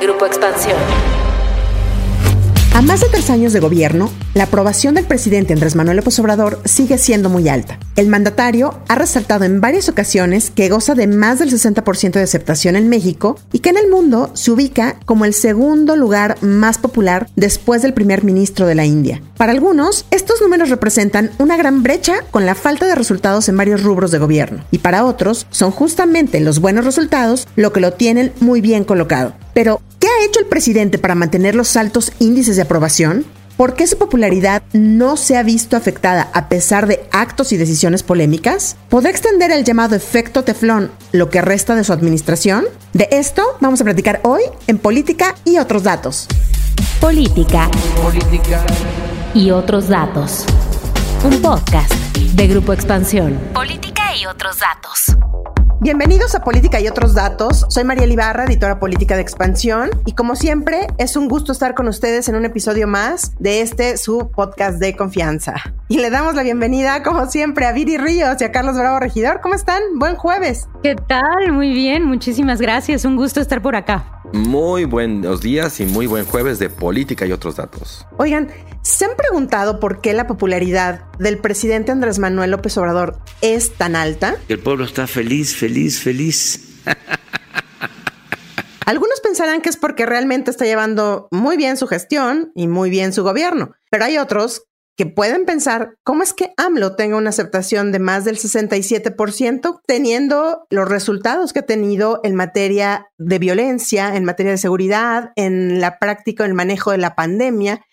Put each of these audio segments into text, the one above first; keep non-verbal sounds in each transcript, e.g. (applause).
Grupo Expansión. A más de tres años de gobierno, la aprobación del presidente Andrés Manuel López Obrador sigue siendo muy alta. El mandatario ha resaltado en varias ocasiones que goza de más del 60% de aceptación en México y que en el mundo se ubica como el segundo lugar más popular después del primer ministro de la India. Para algunos, estos números representan una gran brecha con la falta de resultados en varios rubros de gobierno y para otros son justamente los buenos resultados lo que lo tienen muy bien colocado. Pero, ¿qué ha hecho el presidente para mantener los altos índices de aprobación? ¿Por qué su popularidad no se ha visto afectada a pesar de actos y decisiones polémicas? ¿Podrá extender el llamado efecto teflón lo que resta de su administración? De esto vamos a platicar hoy en Política y otros datos. Política. Política. Y otros datos. Un podcast de Grupo Expansión. Política y otros datos. Bienvenidos a Política y otros datos. Soy María Ibarra, editora política de Expansión, y como siempre, es un gusto estar con ustedes en un episodio más de este su podcast de confianza. Y le damos la bienvenida, como siempre, a Viri Ríos y a Carlos Bravo Regidor. ¿Cómo están? Buen jueves. ¿Qué tal? Muy bien, muchísimas gracias. Un gusto estar por acá. Muy buenos días y muy buen jueves de política y otros datos. Oigan, ¿se han preguntado por qué la popularidad del presidente Andrés Manuel López Obrador es tan alta? El pueblo está feliz, feliz, feliz. (laughs) Algunos pensarán que es porque realmente está llevando muy bien su gestión y muy bien su gobierno, pero hay otros que pueden pensar cómo es que AMLO tenga una aceptación de más del 67%, teniendo los resultados que ha tenido en materia de violencia, en materia de seguridad, en la práctica del manejo de la pandemia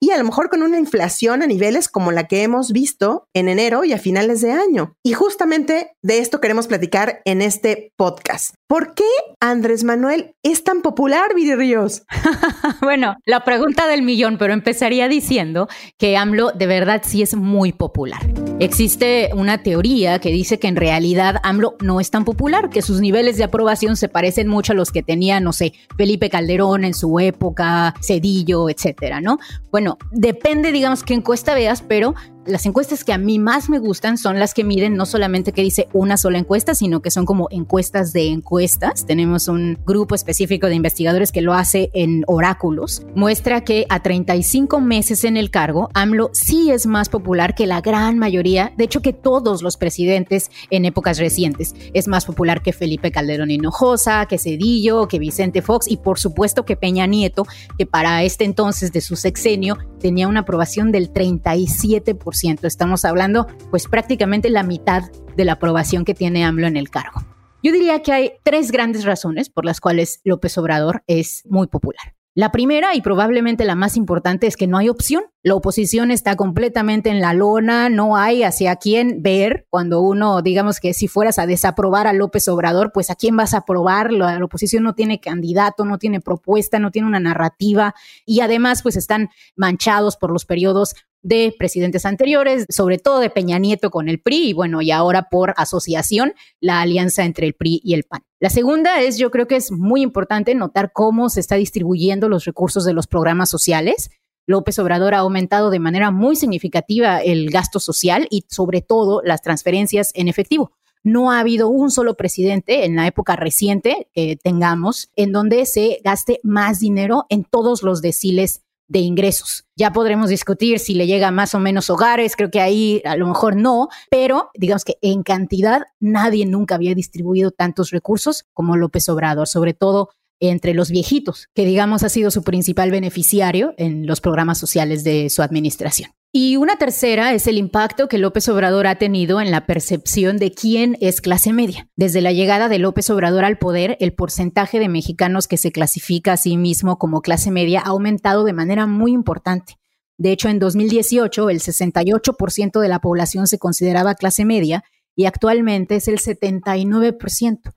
y a lo mejor con una inflación a niveles como la que hemos visto en enero y a finales de año. Y justamente de esto queremos platicar en este podcast. ¿Por qué Andrés Manuel es tan popular, Viri (laughs) bueno, la pregunta del millón, pero empezaría diciendo que AMLO de verdad sí es muy popular. Existe una teoría que dice que en realidad AMLO no es tan popular, que sus niveles de aprobación se parecen mucho a los que tenía, no sé, Felipe Calderón en su época, Cedillo, etcétera, ¿no? Bueno, depende, digamos, qué encuesta veas, pero las encuestas que a mí más me gustan son las que miden no solamente que dice una sola encuesta, sino que son como encuestas de encuestas. Tenemos un grupo específico de investigadores que lo hace en oráculos. Muestra que a 35 meses en el cargo, AMLO sí es más popular que la gran mayoría, de hecho que todos los presidentes en épocas recientes. Es más popular que Felipe Calderón Hinojosa, que Cedillo, que Vicente Fox y por supuesto que Peña Nieto, que para este entonces de su sexenio tenía una aprobación del 37%. Estamos hablando pues prácticamente la mitad de la aprobación que tiene AMLO en el cargo. Yo diría que hay tres grandes razones por las cuales López Obrador es muy popular. La primera y probablemente la más importante es que no hay opción. La oposición está completamente en la lona, no hay hacia quién ver. Cuando uno, digamos que si fueras a desaprobar a López Obrador, pues a quién vas a aprobar. La, la oposición no tiene candidato, no tiene propuesta, no tiene una narrativa y además pues están manchados por los periodos de presidentes anteriores, sobre todo de Peña Nieto con el PRI y bueno, y ahora por asociación, la alianza entre el PRI y el PAN. La segunda es, yo creo que es muy importante notar cómo se está distribuyendo los recursos de los programas sociales. López Obrador ha aumentado de manera muy significativa el gasto social y sobre todo las transferencias en efectivo. No ha habido un solo presidente en la época reciente que tengamos en donde se gaste más dinero en todos los deciles de ingresos. Ya podremos discutir si le llega más o menos hogares, creo que ahí a lo mejor no, pero digamos que en cantidad nadie nunca había distribuido tantos recursos como López Obrador, sobre todo entre los viejitos, que digamos ha sido su principal beneficiario en los programas sociales de su administración. Y una tercera es el impacto que López Obrador ha tenido en la percepción de quién es clase media. Desde la llegada de López Obrador al poder, el porcentaje de mexicanos que se clasifica a sí mismo como clase media ha aumentado de manera muy importante. De hecho, en 2018 el 68% de la población se consideraba clase media y actualmente es el 79%.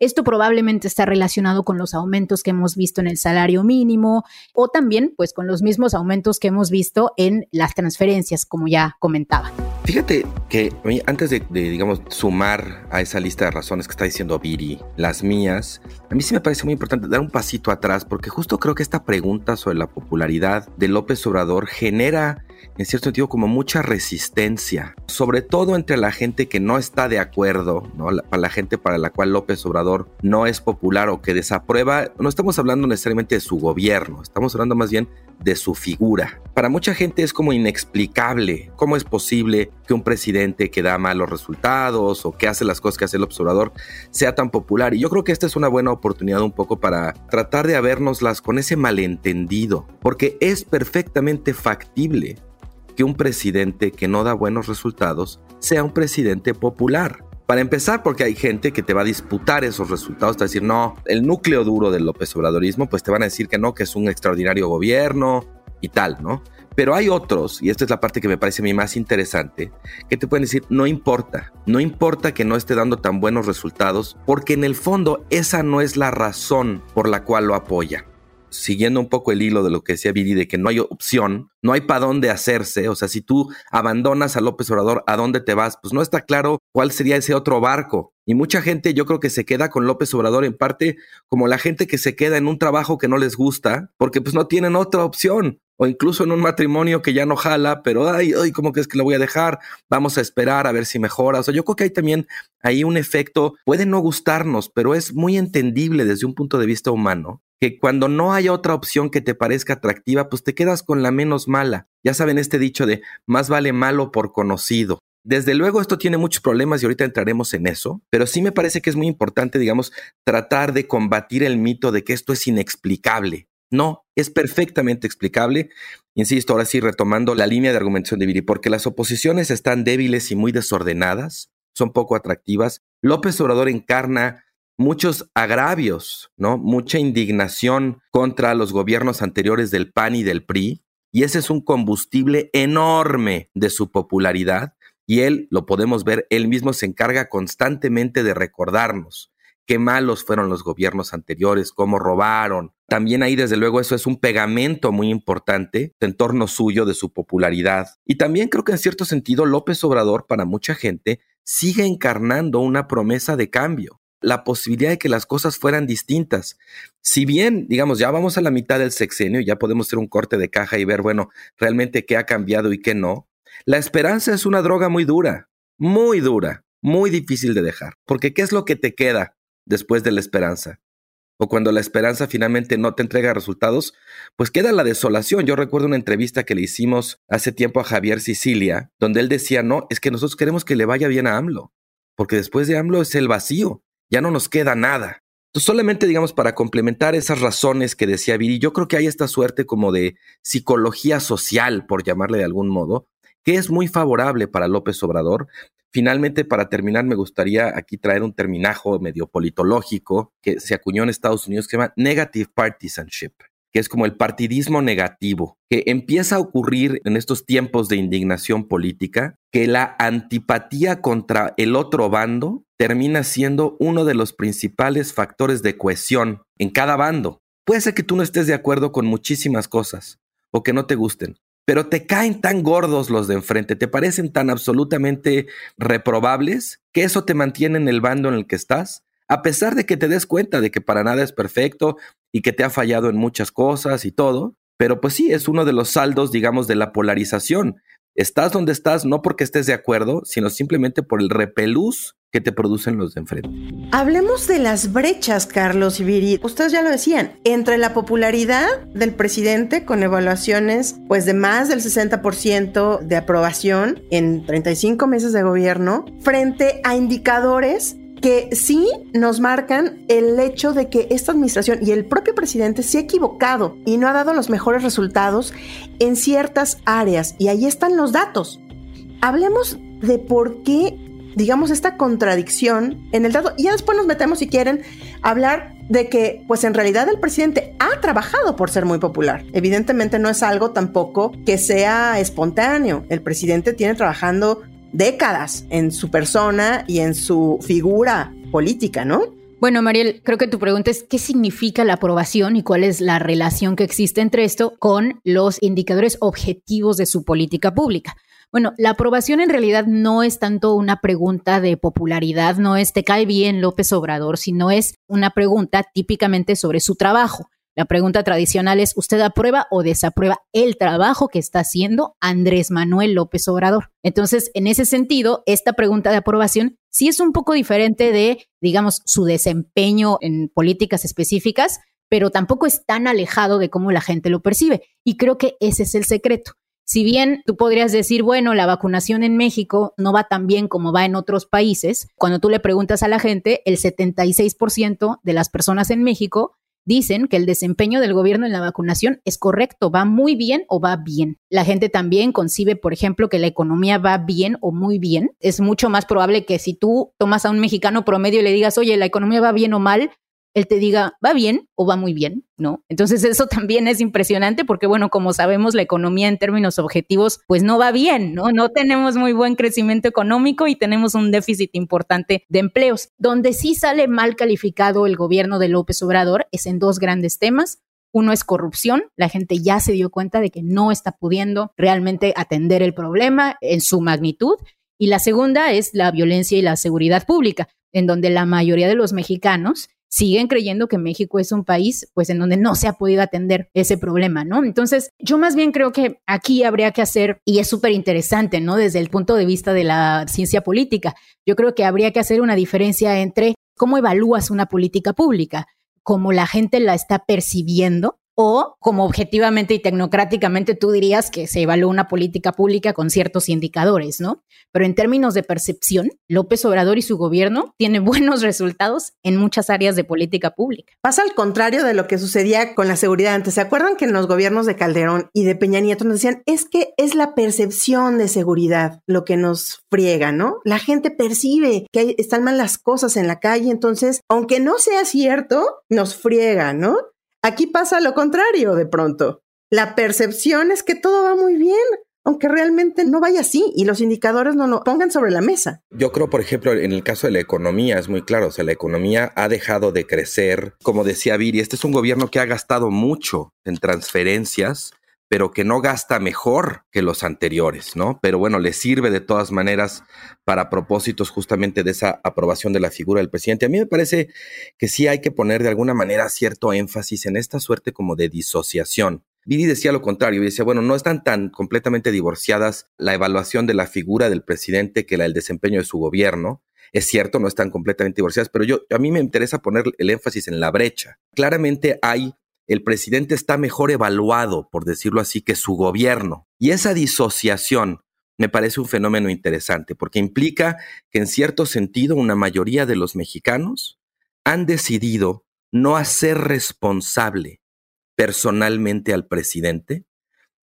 Esto probablemente está relacionado con los aumentos que hemos visto en el salario mínimo o también pues con los mismos aumentos que hemos visto en las transferencias, como ya comentaba. Fíjate que antes de, digamos, sumar a esa lista de razones que está diciendo Viri, las mías, a mí sí me parece muy importante dar un pasito atrás porque justo creo que esta pregunta sobre la popularidad de López Obrador genera en cierto sentido, como mucha resistencia, sobre todo entre la gente que no está de acuerdo, ¿no? para la gente para la cual López Obrador no es popular o que desaprueba. No estamos hablando necesariamente de su gobierno, estamos hablando más bien de su figura. Para mucha gente es como inexplicable cómo es posible que un presidente que da malos resultados o que hace las cosas que hace el observador sea tan popular. Y yo creo que esta es una buena oportunidad un poco para tratar de habernoslas con ese malentendido, porque es perfectamente factible que un presidente que no da buenos resultados sea un presidente popular. Para empezar, porque hay gente que te va a disputar esos resultados, te va a decir, no, el núcleo duro del López Obradorismo, pues te van a decir que no, que es un extraordinario gobierno y tal, ¿no? Pero hay otros, y esta es la parte que me parece a mí más interesante, que te pueden decir, no importa, no importa que no esté dando tan buenos resultados, porque en el fondo esa no es la razón por la cual lo apoya siguiendo un poco el hilo de lo que decía Viri, de que no hay opción, no hay para dónde hacerse, o sea, si tú abandonas a López Obrador, ¿a dónde te vas? Pues no está claro cuál sería ese otro barco. Y mucha gente yo creo que se queda con López Obrador en parte como la gente que se queda en un trabajo que no les gusta, porque pues no tienen otra opción. O incluso en un matrimonio que ya no jala, pero ay, ay, ¿cómo que es que lo voy a dejar? Vamos a esperar a ver si mejora. O sea, yo creo que hay también ahí un efecto, puede no gustarnos, pero es muy entendible desde un punto de vista humano, que cuando no hay otra opción que te parezca atractiva, pues te quedas con la menos mala. Ya saben este dicho de más vale malo por conocido. Desde luego esto tiene muchos problemas y ahorita entraremos en eso, pero sí me parece que es muy importante, digamos, tratar de combatir el mito de que esto es inexplicable. No, es perfectamente explicable. Insisto, ahora sí retomando la línea de argumentación de Viri, porque las oposiciones están débiles y muy desordenadas, son poco atractivas. López Obrador encarna muchos agravios, ¿no? Mucha indignación contra los gobiernos anteriores del PAN y del PRI, y ese es un combustible enorme de su popularidad, y él, lo podemos ver, él mismo se encarga constantemente de recordarnos qué malos fueron los gobiernos anteriores, cómo robaron. También ahí, desde luego, eso es un pegamento muy importante en torno suyo de su popularidad. Y también creo que en cierto sentido López Obrador, para mucha gente, sigue encarnando una promesa de cambio la posibilidad de que las cosas fueran distintas. Si bien, digamos, ya vamos a la mitad del sexenio, ya podemos hacer un corte de caja y ver, bueno, realmente qué ha cambiado y qué no, la esperanza es una droga muy dura, muy dura, muy difícil de dejar, porque ¿qué es lo que te queda después de la esperanza? O cuando la esperanza finalmente no te entrega resultados, pues queda la desolación. Yo recuerdo una entrevista que le hicimos hace tiempo a Javier Sicilia, donde él decía, no, es que nosotros queremos que le vaya bien a AMLO, porque después de AMLO es el vacío ya no nos queda nada. solamente, digamos, para complementar esas razones que decía Viri, yo creo que hay esta suerte como de psicología social, por llamarle de algún modo, que es muy favorable para López Obrador. Finalmente, para terminar, me gustaría aquí traer un terminajo medio politológico que se acuñó en Estados Unidos que se llama Negative Partisanship que es como el partidismo negativo, que empieza a ocurrir en estos tiempos de indignación política, que la antipatía contra el otro bando termina siendo uno de los principales factores de cohesión en cada bando. Puede ser que tú no estés de acuerdo con muchísimas cosas o que no te gusten, pero te caen tan gordos los de enfrente, te parecen tan absolutamente reprobables que eso te mantiene en el bando en el que estás a pesar de que te des cuenta de que para nada es perfecto y que te ha fallado en muchas cosas y todo, pero pues sí, es uno de los saldos, digamos, de la polarización. Estás donde estás no porque estés de acuerdo, sino simplemente por el repelús que te producen los de enfrente. Hablemos de las brechas, Carlos y Viri. Ustedes ya lo decían, entre la popularidad del presidente con evaluaciones pues de más del 60% de aprobación en 35 meses de gobierno, frente a indicadores que sí nos marcan el hecho de que esta administración y el propio presidente se ha equivocado y no ha dado los mejores resultados en ciertas áreas. Y ahí están los datos. Hablemos de por qué, digamos, esta contradicción en el dato. Y ya después nos metemos, si quieren, a hablar de que, pues en realidad el presidente ha trabajado por ser muy popular. Evidentemente no es algo tampoco que sea espontáneo. El presidente tiene trabajando décadas en su persona y en su figura política, ¿no? Bueno, Mariel, creo que tu pregunta es qué significa la aprobación y cuál es la relación que existe entre esto con los indicadores objetivos de su política pública. Bueno, la aprobación en realidad no es tanto una pregunta de popularidad, no es te cae bien López Obrador, sino es una pregunta típicamente sobre su trabajo. La pregunta tradicional es, ¿usted aprueba o desaprueba el trabajo que está haciendo Andrés Manuel López Obrador? Entonces, en ese sentido, esta pregunta de aprobación sí es un poco diferente de, digamos, su desempeño en políticas específicas, pero tampoco es tan alejado de cómo la gente lo percibe. Y creo que ese es el secreto. Si bien tú podrías decir, bueno, la vacunación en México no va tan bien como va en otros países, cuando tú le preguntas a la gente, el 76% de las personas en México dicen que el desempeño del gobierno en la vacunación es correcto, va muy bien o va bien. La gente también concibe, por ejemplo, que la economía va bien o muy bien. Es mucho más probable que si tú tomas a un mexicano promedio y le digas, oye, la economía va bien o mal, él te diga, va bien o va muy bien, ¿no? Entonces eso (laughs) también es impresionante porque, bueno, como sabemos, la economía en términos objetivos, pues no va bien, ¿no? No tenemos muy buen crecimiento económico y tenemos un déficit importante de empleos. Donde sí sale mal calificado el gobierno de López Obrador es en dos grandes temas. Uno es corrupción, la gente ya se dio cuenta de que no está pudiendo realmente atender el problema en su magnitud. Y la segunda es la violencia y la seguridad pública, en donde la mayoría de los mexicanos siguen creyendo que México es un país pues en donde no se ha podido atender ese problema, ¿no? Entonces, yo más bien creo que aquí habría que hacer, y es súper interesante, ¿no? Desde el punto de vista de la ciencia política, yo creo que habría que hacer una diferencia entre cómo evalúas una política pública, cómo la gente la está percibiendo o como objetivamente y tecnocráticamente tú dirías que se evalúa una política pública con ciertos indicadores, ¿no? Pero en términos de percepción, López Obrador y su gobierno tienen (laughs) buenos resultados en muchas áreas de política pública. Pasa al contrario de lo que sucedía con la seguridad antes. ¿Se acuerdan que en los gobiernos de Calderón y de Peña Nieto nos decían, es que es la percepción de seguridad lo que nos friega, ¿no? La gente percibe que están mal las cosas en la calle, entonces, aunque no sea cierto, nos friega, ¿no? Aquí pasa lo contrario de pronto. La percepción es que todo va muy bien, aunque realmente no vaya así y los indicadores no lo pongan sobre la mesa. Yo creo, por ejemplo, en el caso de la economía es muy claro, o sea, la economía ha dejado de crecer. Como decía Viri, este es un gobierno que ha gastado mucho en transferencias pero que no gasta mejor que los anteriores, ¿no? Pero bueno, le sirve de todas maneras para propósitos justamente de esa aprobación de la figura del presidente. A mí me parece que sí hay que poner de alguna manera cierto énfasis en esta suerte como de disociación. Viri decía lo contrario, y decía, bueno, no están tan completamente divorciadas la evaluación de la figura del presidente que la del desempeño de su gobierno. Es cierto, no están completamente divorciadas, pero yo a mí me interesa poner el énfasis en la brecha. Claramente hay el presidente está mejor evaluado, por decirlo así, que su gobierno. Y esa disociación me parece un fenómeno interesante, porque implica que en cierto sentido una mayoría de los mexicanos han decidido no hacer responsable personalmente al presidente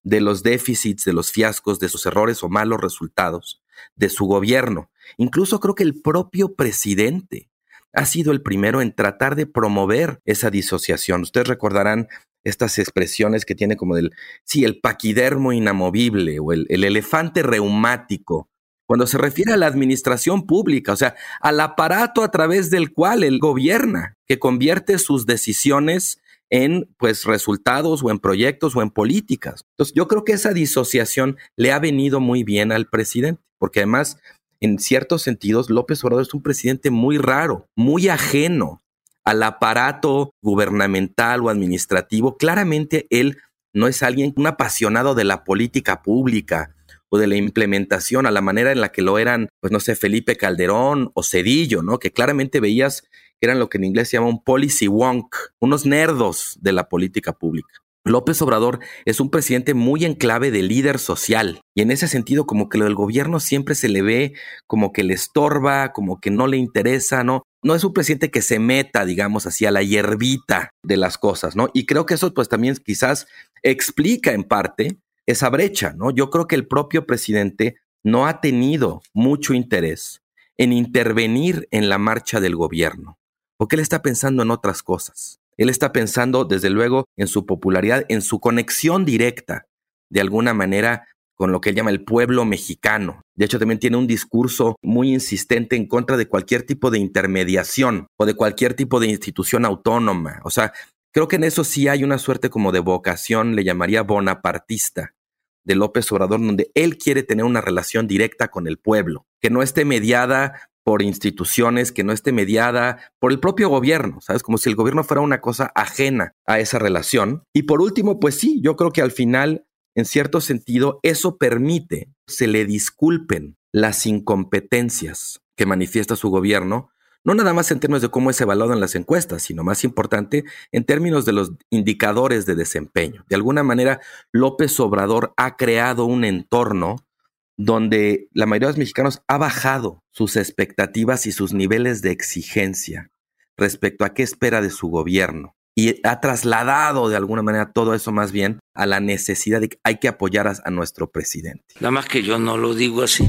de los déficits, de los fiascos, de sus errores o malos resultados de su gobierno. Incluso creo que el propio presidente ha sido el primero en tratar de promover esa disociación. Ustedes recordarán estas expresiones que tiene como del, sí, el paquidermo inamovible o el, el elefante reumático, cuando se refiere a la administración pública, o sea, al aparato a través del cual él gobierna, que convierte sus decisiones en pues resultados o en proyectos o en políticas. Entonces, yo creo que esa disociación le ha venido muy bien al presidente, porque además en ciertos sentidos, López Obrador es un presidente muy raro, muy ajeno al aparato gubernamental o administrativo. Claramente él no es alguien, un apasionado de la política pública o de la implementación a la manera en la que lo eran, pues no sé, Felipe Calderón o Cedillo, ¿no? Que claramente veías que eran lo que en inglés se llama un policy wonk, unos nerdos de la política pública. López Obrador es un presidente muy en clave de líder social y en ese sentido como que lo del gobierno siempre se le ve como que le estorba, como que no le interesa, ¿no? No es un presidente que se meta, digamos así, a la hierbita de las cosas, ¿no? Y creo que eso pues también quizás explica en parte esa brecha, ¿no? Yo creo que el propio presidente no ha tenido mucho interés en intervenir en la marcha del gobierno, porque él está pensando en otras cosas. Él está pensando, desde luego, en su popularidad, en su conexión directa, de alguna manera, con lo que él llama el pueblo mexicano. De hecho, también tiene un discurso muy insistente en contra de cualquier tipo de intermediación o de cualquier tipo de institución autónoma. O sea, creo que en eso sí hay una suerte como de vocación, le llamaría bonapartista, de López Obrador, donde él quiere tener una relación directa con el pueblo, que no esté mediada por instituciones, que no esté mediada por el propio gobierno, ¿sabes? Como si el gobierno fuera una cosa ajena a esa relación. Y por último, pues sí, yo creo que al final, en cierto sentido, eso permite se le disculpen las incompetencias que manifiesta su gobierno, no nada más en términos de cómo es evaluado en las encuestas, sino más importante en términos de los indicadores de desempeño. De alguna manera, López Obrador ha creado un entorno donde la mayoría de los mexicanos ha bajado sus expectativas y sus niveles de exigencia respecto a qué espera de su gobierno. Y ha trasladado de alguna manera todo eso más bien a la necesidad de que hay que apoyar a, nuestro presidente. Nada más que yo no lo digo así.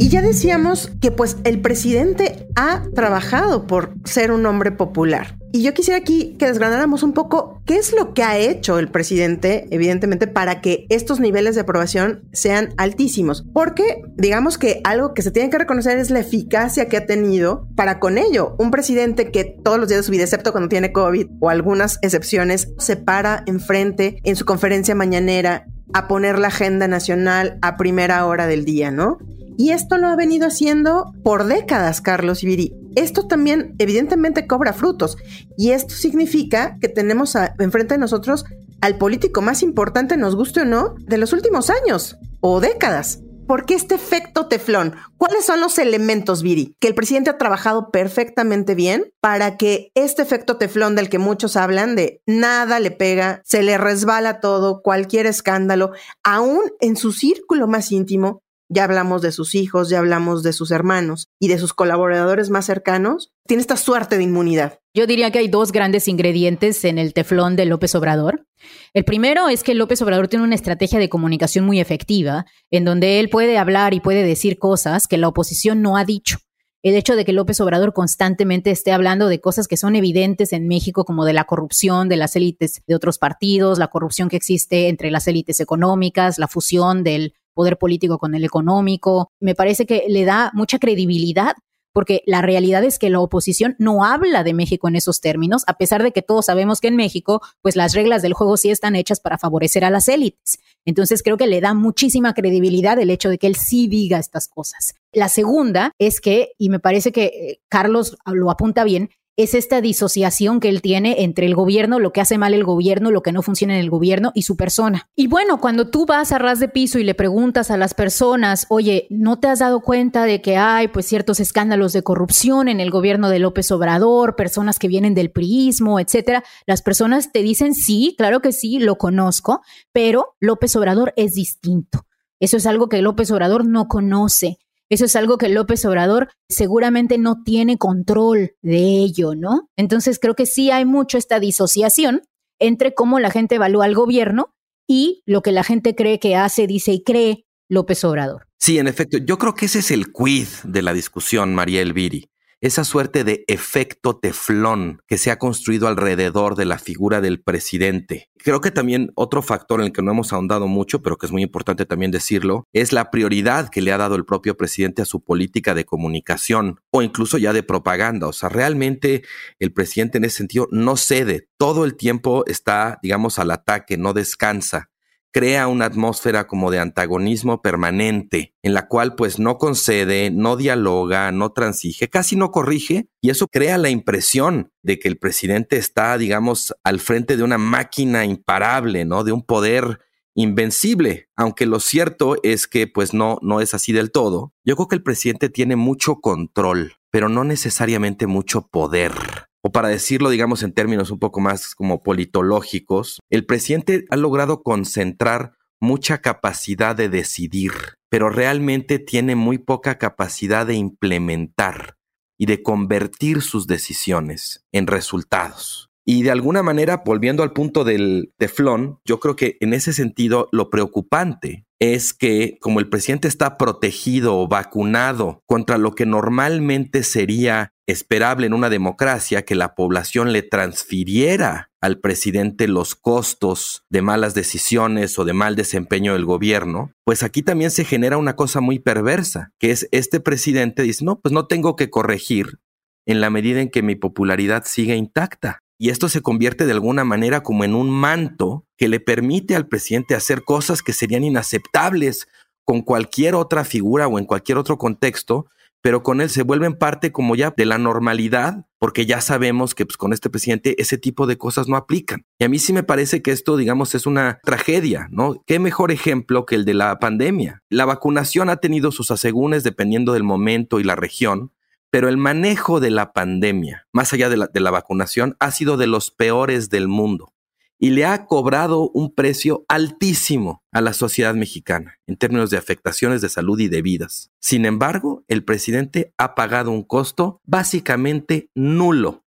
Y ya decíamos que pues el presidente ha trabajado por ser un hombre popular. Y yo quisiera aquí que desgranáramos un poco qué es lo que ha hecho el presidente, evidentemente, para que estos niveles de aprobación sean altísimos. Porque digamos que algo que se tiene que reconocer es la eficacia que ha tenido para con ello. Un presidente que todos los días de su vida, excepto cuando tiene COVID o algunas excepciones, se para enfrente en su conferencia mañanera a poner la agenda nacional a primera hora del día, ¿no? Y esto lo ha venido haciendo por décadas Carlos Ibiri. Esto también evidentemente cobra frutos y esto significa que tenemos enfrente de nosotros al político más importante, nos guste o no, de los últimos años o décadas. ¿Por qué este efecto teflón? ¿Cuáles son los elementos, Viri, que el presidente ha trabajado perfectamente bien para que este efecto teflón del que muchos hablan, de nada le pega, se le resbala todo, cualquier escándalo, aún en su círculo más íntimo, ya hablamos de sus hijos, ya hablamos de sus hermanos y de sus colaboradores más cercanos, tiene esta suerte de inmunidad. Yo diría que hay dos grandes ingredientes en el teflón de López Obrador. El primero es que López Obrador tiene una estrategia de comunicación muy efectiva, en donde él puede hablar y puede decir cosas que la oposición no ha dicho. El hecho de que López Obrador constantemente esté hablando de cosas que son evidentes en México, como de la corrupción de las élites de otros partidos, la corrupción que existe entre las élites económicas, la fusión del poder político con el económico. Me parece que le da mucha credibilidad porque la realidad es que la oposición no habla de México en esos términos, a pesar de que todos sabemos que en México, pues las reglas del juego sí están hechas para favorecer a las élites. Entonces creo que le da muchísima credibilidad el hecho de que él sí diga estas cosas. La segunda es que, y me parece que eh, Carlos lo apunta bien, es esta disociación que él tiene entre el gobierno, lo que hace mal el gobierno, lo que no funciona en el gobierno y su persona. Y bueno, cuando tú vas a ras de piso y le preguntas a las personas, oye, ¿no te has dado cuenta de que hay pues ciertos escándalos de corrupción en el gobierno de López Obrador, personas que vienen del priismo, etcétera? Las personas te dicen, sí, claro que sí, lo conozco, pero López Obrador es distinto. Eso es algo que López Obrador no conoce. Eso es algo que López Obrador seguramente no tiene control de ello, ¿no? Entonces creo que sí hay mucho esta disociación entre cómo la gente evalúa al gobierno y lo que la gente cree que hace, dice y cree López Obrador. Sí, en efecto, yo creo que ese es el quid de la discusión, María Elviri esa suerte de efecto teflón que se ha construido alrededor de la figura del presidente. Creo que también otro factor en el que no hemos ahondado mucho, pero que es muy importante también decirlo, es la prioridad que le ha dado el propio presidente a su política de comunicación o incluso ya de propaganda. O sea, realmente el presidente en ese sentido no cede, todo el tiempo está, digamos, al ataque, no descansa crea una atmósfera como de antagonismo permanente, en la cual pues no concede, no dialoga, no transige, casi no corrige, y eso crea la impresión de que el presidente está, digamos, al frente de una máquina imparable, ¿no? De un poder invencible, aunque lo cierto es que pues no, no es así del todo. Yo creo que el presidente tiene mucho control, pero no necesariamente mucho poder o para decirlo, digamos, en términos un poco más como politológicos, el presidente ha logrado concentrar mucha capacidad de decidir, pero realmente tiene muy poca capacidad de implementar y de convertir sus decisiones en resultados. Y de alguna manera, volviendo al punto del teflón, yo creo que en ese sentido lo preocupante es que como el presidente está protegido o vacunado contra lo que normalmente sería esperable en una democracia que la población le transfiriera al presidente los costos de malas decisiones o de mal desempeño del gobierno, pues aquí también se genera una cosa muy perversa, que es este presidente dice, no, pues no tengo que corregir en la medida en que mi popularidad siga intacta. Y esto se convierte de alguna manera como en un manto que le permite al presidente hacer cosas que serían inaceptables con cualquier otra figura o en cualquier otro contexto, pero con él se vuelven parte como ya de la normalidad, porque ya sabemos que pues, con este presidente ese tipo de cosas no aplican. Y a mí sí me parece que esto, digamos, es una tragedia, ¿no? ¿Qué mejor ejemplo que el de la pandemia? La vacunación ha tenido sus asegúnes dependiendo del momento y la región, pero el manejo de la pandemia, más allá de la, vacunación, ha sido de los peores del mundo y le ha cobrado un precio altísimo a la sociedad mexicana en términos de afectaciones de salud y de vidas. Sin embargo, el presidente ha pagado un costo básicamente nulo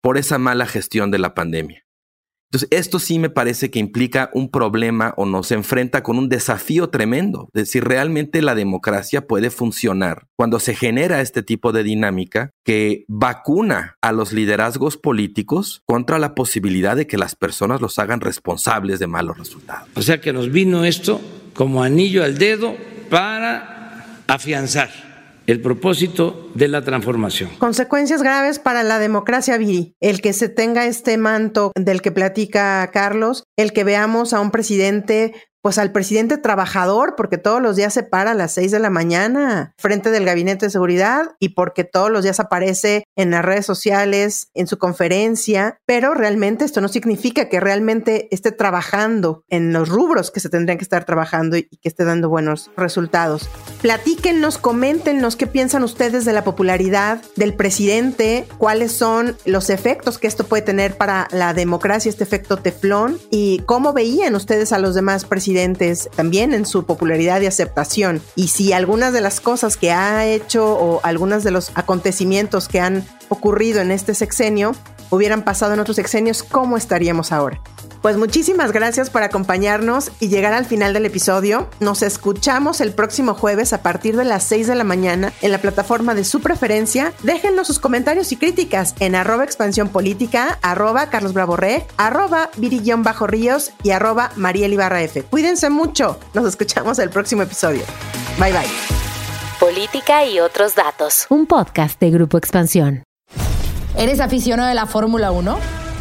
por esa mala gestión de la pandemia. Entonces, esto sí me parece que implica un problema o nos enfrenta con un desafío tremendo de si realmente la democracia puede funcionar cuando se genera este tipo de dinámica que vacuna a los liderazgos políticos contra la posibilidad de que las personas los hagan responsables de malos resultados. O sea que nos vino esto como anillo al dedo para afianzar el propósito de la transformación. Consecuencias graves para la democracia, Viri. El que se tenga este manto del que platica Carlos, el que veamos a un presidente pues al presidente trabajador, porque todos los días se para a las seis de la mañana frente del gabinete de seguridad y porque todos los días aparece en las redes sociales, en su conferencia, pero realmente esto no significa que realmente esté trabajando en los rubros que se tendrían que estar trabajando y que esté dando buenos resultados. Platíquennos, coméntenos qué piensan ustedes de la popularidad del presidente, cuáles son los efectos que esto puede tener para la democracia, este efecto teflón, y cómo veían ustedes a los demás presidentes también en su popularidad y aceptación. Y si algunas de las cosas que ha hecho o algunos de los acontecimientos que han ocurrido en este sexenio hubieran pasado en otros sexenios, ¿cómo estaríamos ahora? Pues muchísimas gracias por acompañarnos y llegar al final del episodio. Nos escuchamos el próximo jueves a partir de las 6 de la mañana en la plataforma de su preferencia. Déjenos sus comentarios y críticas en arroba expansión política, arroba Carlos Bravo arroba Bajo Ríos y arroba Mariel Ibarra F. Cuídense mucho. Nos escuchamos el próximo episodio. Bye bye. Política y otros datos. Un podcast de Grupo Expansión. ¿Eres aficionado de la Fórmula 1?